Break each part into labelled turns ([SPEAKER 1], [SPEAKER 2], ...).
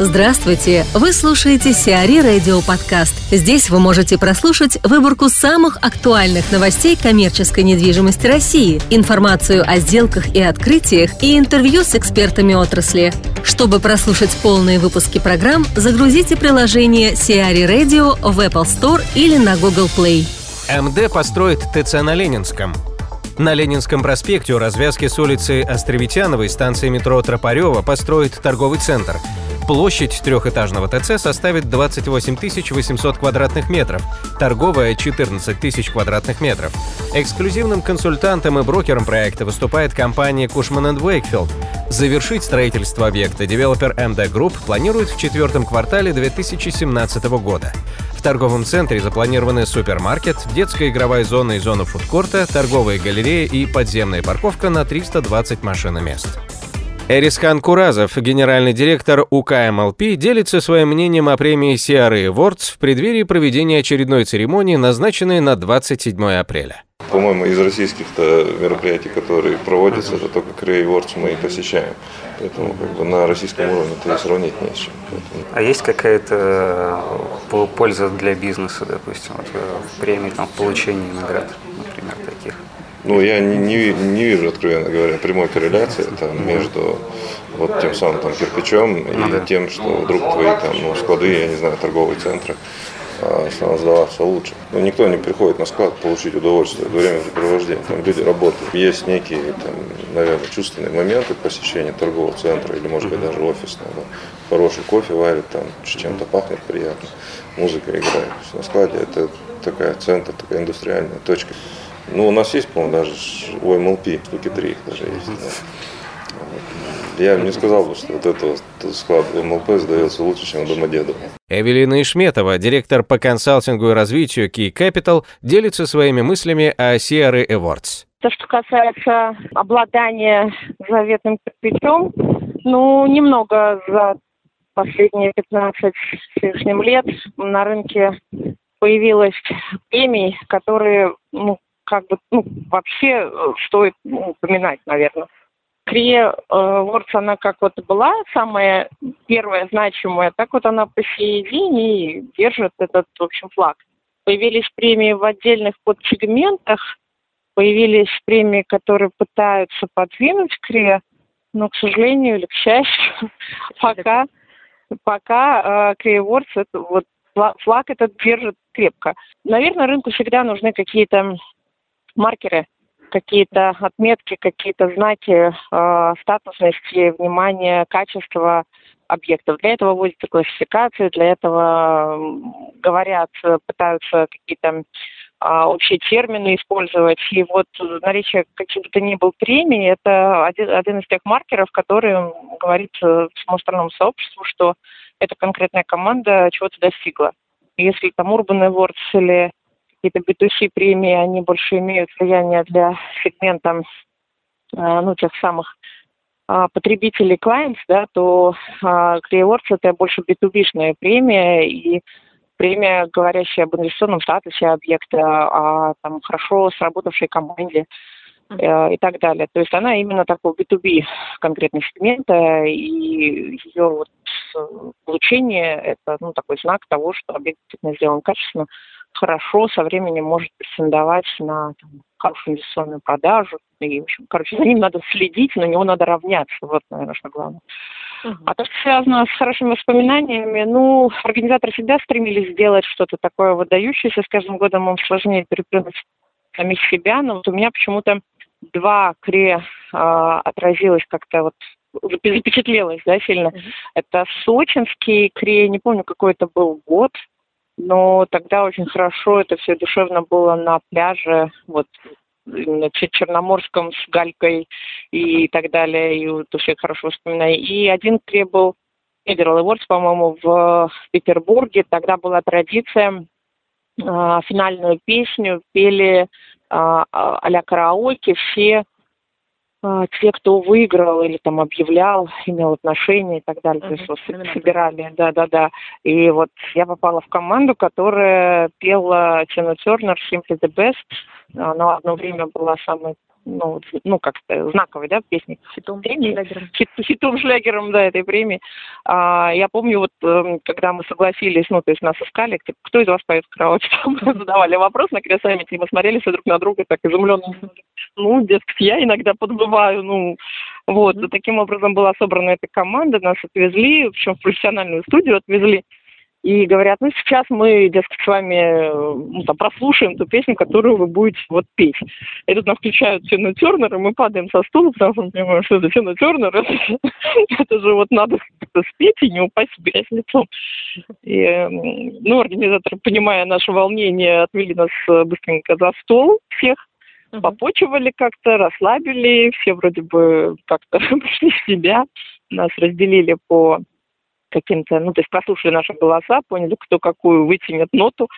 [SPEAKER 1] Здравствуйте! Вы слушаете Сиари Радио Подкаст. Здесь вы можете прослушать выборку самых актуальных новостей коммерческой недвижимости России, информацию о сделках и открытиях и интервью с экспертами отрасли. Чтобы прослушать полные выпуски программ, загрузите приложение Сиари Radio в Apple Store или на Google Play.
[SPEAKER 2] МД построит ТЦ на Ленинском. На Ленинском проспекте у развязки с улицы Островитяновой станции метро Тропарева построит торговый центр – Площадь трехэтажного ТЦ составит 28 800 квадратных метров, торговая – 14 тысяч квадратных метров. Эксклюзивным консультантом и брокером проекта выступает компания Cushman Wakefield. Завершить строительство объекта девелопер MD Group планирует в четвертом квартале 2017 года. В торговом центре запланированы супермаркет, детская игровая зона и зона фудкорта, торговая галерея и подземная парковка на 320 машиномест. Эрисхан Куразов, генеральный директор УК МЛП, делится своим мнением о премии CRA Awards в преддверии проведения очередной церемонии, назначенной на 27 апреля.
[SPEAKER 3] По-моему, из российских мероприятий, которые проводятся, это только CRA Awards мы и посещаем. Поэтому как бы, на российском уровне это и сравнить не с чем.
[SPEAKER 4] А есть какая-то э, польза для бизнеса, допустим, вот, э, в премии, там, в получении наград, например, таких?
[SPEAKER 3] Ну, я не, не, не вижу, откровенно говоря, прямой корреляции там, между вот тем самым там, кирпичом и ну, да. тем, что вдруг твои там, ну, склады, я не знаю, торговые центры а, станут сдаваться лучше. Но ну, никто не приходит на склад получить удовольствие от времяпрепровождения. Там люди работают. Есть некие, там, наверное, чувственные моменты посещения торгового центра или, может быть, даже офисного. Да. Хороший кофе варит, там чем-то пахнет приятно, музыка играет. На складе это такая центр, такая индустриальная точка. Ну, у нас есть, по-моему, даже у МЛП штуки три их даже есть. Да. Я не сказал бы, что вот этот склад МЛП сдается лучше, чем Домодедово.
[SPEAKER 2] Эвелина Ишметова, директор по консалтингу и развитию Key Capital, делится своими мыслями о CRE Awards.
[SPEAKER 5] То, что касается обладания заветным кирпичом, ну, немного за последние 15 с лишним лет на рынке появилось премий, которые ну, как бы, ну, вообще э, стоит ну, упоминать, наверное. Крия э, Вордс, она как вот была самая первая значимая, так вот она по сей день и держит этот, в общем, флаг. Появились премии в отдельных подсегментах, появились премии, которые пытаются подвинуть Крия, но, к сожалению или к счастью, пока, пока э, Крия Вордс, это вот флаг этот держит крепко. Наверное, рынку всегда нужны какие-то маркеры, какие-то отметки, какие-то знаки э, статусности, внимания, качества объектов. Для этого вводятся классификации, для этого говорят, пытаются какие-то а, общие термины использовать. И вот наличие каких то ни был премий – это один, один из тех маркеров, который говорит всему остальному сообществу, что эта конкретная команда чего-то достигла. Если там Urban Awards или какие-то B2C премии, они больше имеют влияние для сегмента, а, ну, тех самых а, потребителей clients, да, то uh, это больше B2B-шная премия и премия, говорящая об инвестиционном статусе объекта, о там, хорошо сработавшей команде э, и так далее. То есть она именно такого B2B конкретного сегмента, и ее вот получение – это ну, такой знак того, что объект действительно сделан качественно, хорошо со временем может претендовать на там, хорошую инвестиционную продажу. И, в общем, короче, за ним надо следить, на него надо равняться. Вот, наверное, что главное. Uh-huh. А то, что связано с хорошими воспоминаниями, ну, организаторы всегда стремились сделать что-то такое выдающееся. С каждым годом им сложнее переплюнуть самих себя. Но вот у меня почему-то два кре а, отразилось как-то вот запечатлелось, да, сильно. Uh-huh. Это сочинский кре, не помню, какой это был год, но тогда очень хорошо это все душевно было на пляже, вот на Черноморском с Галькой и так далее, и вот все хорошо вспоминаю. И один требовал Федерал Awards, по-моему, в Петербурге. Тогда была традиция э, финальную песню пели э, а-ля караоке все а, те, кто выиграл или там объявлял, имел отношение и так далее. Uh-huh. То есть вот собирали, да-да-да. И вот я попала в команду, которая пела Тину Тернер «Simply the Best». Она одно время была самой ну, ну как-то знаковой, да, песни.
[SPEAKER 1] Хитом, премии, шлягером.
[SPEAKER 5] Хит, хитом, шлягером, да, этой премии. А, я помню, вот, эм, когда мы согласились, ну, то есть нас искали, кто из вас поет в караоке, там задавали вопрос на кресамите, и мы смотрели все друг на друга так изумленно. Ну, дескать, я иногда подбываю, ну, вот. Mm-hmm. Таким образом была собрана эта команда, нас отвезли, в общем, в профессиональную студию отвезли и говорят, ну сейчас мы, дескать, с вами ну, там, прослушаем ту песню, которую вы будете вот петь. И тут нам включают Фину Тернер, и мы падаем со стула, потому что мы понимаем, что это Фина Тернер, это, это же вот надо как-то спеть и не упасть в грязь лицом. И, ну, организаторы, понимая наше волнение, отвели нас э, быстренько за стол всех, попочивали как-то, расслабили, все вроде бы как-то пришли в себя, нас разделили по каким-то, ну, то есть прослушали наши голоса, поняли, кто какую вытянет ноту,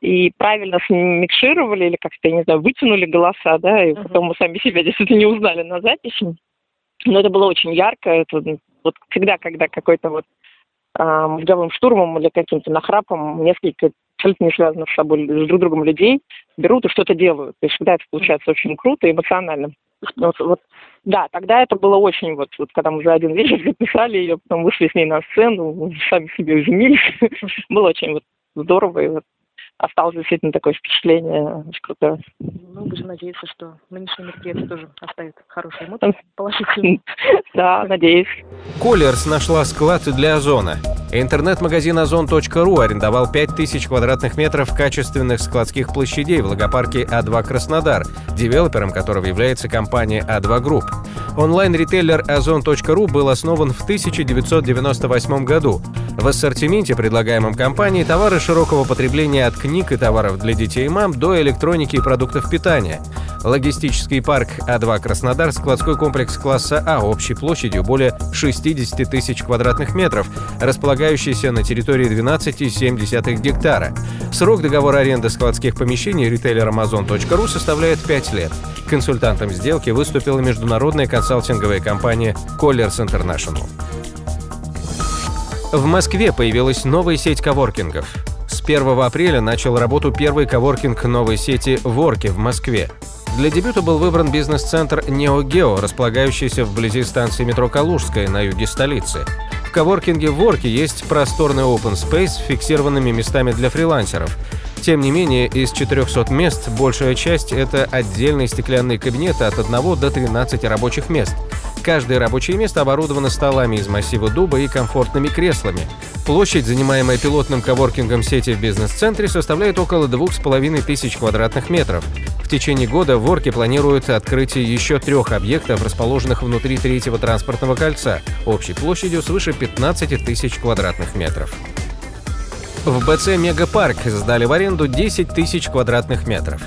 [SPEAKER 5] и правильно смикшировали или как-то, я не знаю, вытянули голоса, да, и uh-huh. потом мы сами себя действительно не узнали на записи. Но это было очень ярко, это вот всегда, когда какой-то вот а, мозговым штурмом или каким-то нахрапом несколько абсолютно не связанных с собой, с друг другом людей берут и что-то делают. То есть всегда это получается очень круто и эмоционально. Вот, вот, да, тогда это было очень, вот, вот когда мы за один вечер записали ее, потом вышли с ней на сцену, сами себе изумились. было очень вот здорово, и вот осталось действительно такое впечатление очень крутое.
[SPEAKER 1] Ну, будем надеяться, что нынешний мероприятие тоже оставит хорошие эмоции, положительные.
[SPEAKER 5] Да, надеюсь.
[SPEAKER 2] Colliers нашла склад для озона. Интернет-магазин ozon.ru арендовал 5000 квадратных метров качественных складских площадей в логопарке А2 Краснодар, девелопером которого является компания A2 Group. Онлайн-ритейлер ozon.ru был основан в 1998 году. В ассортименте, предлагаемом компанией, товары широкого потребления от книг и товаров для детей и мам до электроники и продуктов питания. Логистический парк А2 Краснодар – складской комплекс класса А общей площадью более 60 тысяч квадратных метров, располагающийся на территории 12,7 гектара. Срок договора аренды складских помещений ритейлером Amazon.ru составляет 5 лет. Консультантом сделки выступила международная консалтинговая компания Colliers International. В Москве появилась новая сеть коворкингов. С 1 апреля начал работу первый коворкинг новой сети «Ворки» в Москве. Для дебюта был выбран бизнес-центр «Неогео», располагающийся вблизи станции метро «Калужская» на юге столицы. В коворкинге «Ворки» есть просторный open space с фиксированными местами для фрилансеров. Тем не менее, из 400 мест большая часть – это отдельные стеклянные кабинеты от 1 до 13 рабочих мест. Каждое рабочее место оборудовано столами из массива дуба и комфортными креслами. Площадь, занимаемая пилотным коворкингом сети в бизнес-центре, составляет около 2500 квадратных метров. Течение года в Орке планируют открытие еще трех объектов, расположенных внутри третьего транспортного кольца, общей площадью свыше 15 тысяч квадратных метров. В БЦ «Мегапарк» сдали в аренду 10 тысяч квадратных метров.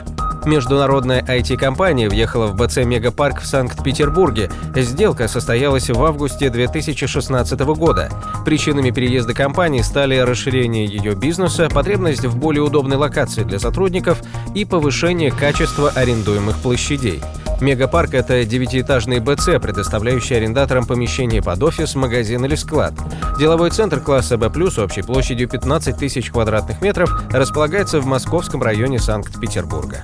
[SPEAKER 2] Международная IT-компания въехала в БЦ «Мегапарк» в Санкт-Петербурге. Сделка состоялась в августе 2016 года. Причинами переезда компании стали расширение ее бизнеса, потребность в более удобной локации для сотрудников и повышение качества арендуемых площадей. Мегапарк – это девятиэтажный БЦ, предоставляющий арендаторам помещение под офис, магазин или склад. Деловой центр класса B+, общей площадью 15 тысяч квадратных метров, располагается в московском районе Санкт-Петербурга.